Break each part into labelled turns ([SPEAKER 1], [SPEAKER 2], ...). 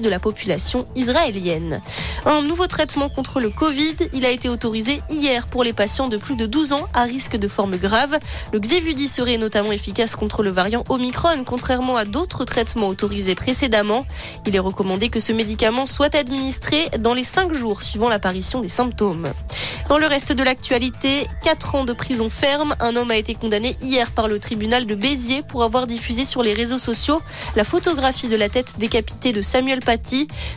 [SPEAKER 1] de la population israélienne. Un nouveau traitement contre le Covid, il a été autorisé hier pour les patients de plus de 12 ans à risque de forme grave. Le Xévudi serait notamment efficace contre le variant Omicron, contrairement à d'autres traitements autorisés précédemment. Il est recommandé que ce médicament soit administré dans les 5 jours suivant l'apparition des symptômes. Dans le reste de l'actualité, 4 ans de prison ferme. Un homme a été condamné hier par le tribunal de Béziers pour avoir diffusé sur les réseaux sociaux la photographie de la tête décapitée de Samuel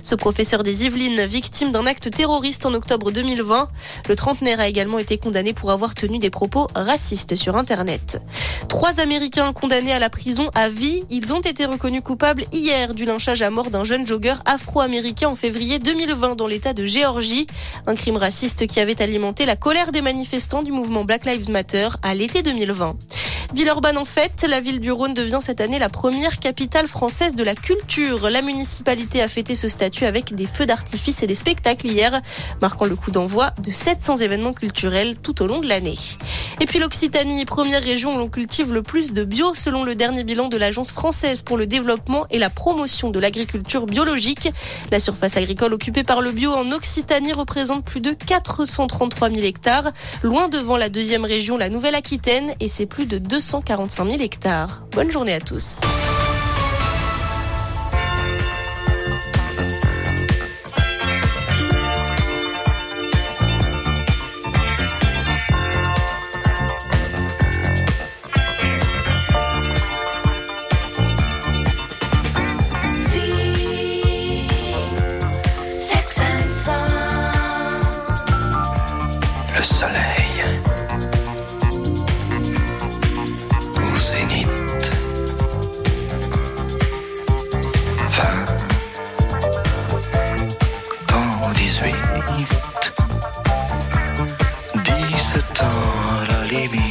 [SPEAKER 1] Ce professeur des Yvelines, victime d'un acte terroriste en octobre 2020. Le trentenaire a également été condamné pour avoir tenu des propos racistes sur Internet. Trois Américains condamnés à la prison à vie, ils ont été reconnus coupables hier du lynchage à mort d'un jeune jogger afro-américain en février 2020 dans l'état de Géorgie. Un crime raciste qui avait alimenté la colère des manifestants du mouvement Black Lives Matter à l'été 2020. Villeurbanne en fête, la ville du Rhône devient cette année la première capitale française de la culture. La municipalité a fêté ce statut avec des feux d'artifice et des spectacles hier, marquant le coup d'envoi de 700 événements culturels tout au long de l'année. Et puis l'Occitanie, première région où l'on cultive le plus de bio selon le dernier bilan de l'Agence française pour le développement et la promotion de l'agriculture biologique. La surface agricole occupée par le bio en Occitanie représente plus de 433 000 hectares, loin devant la deuxième région, la Nouvelle-Aquitaine, et c'est plus de 245 000 hectares. Bonne journée à tous. Le soleil. temps à la limite.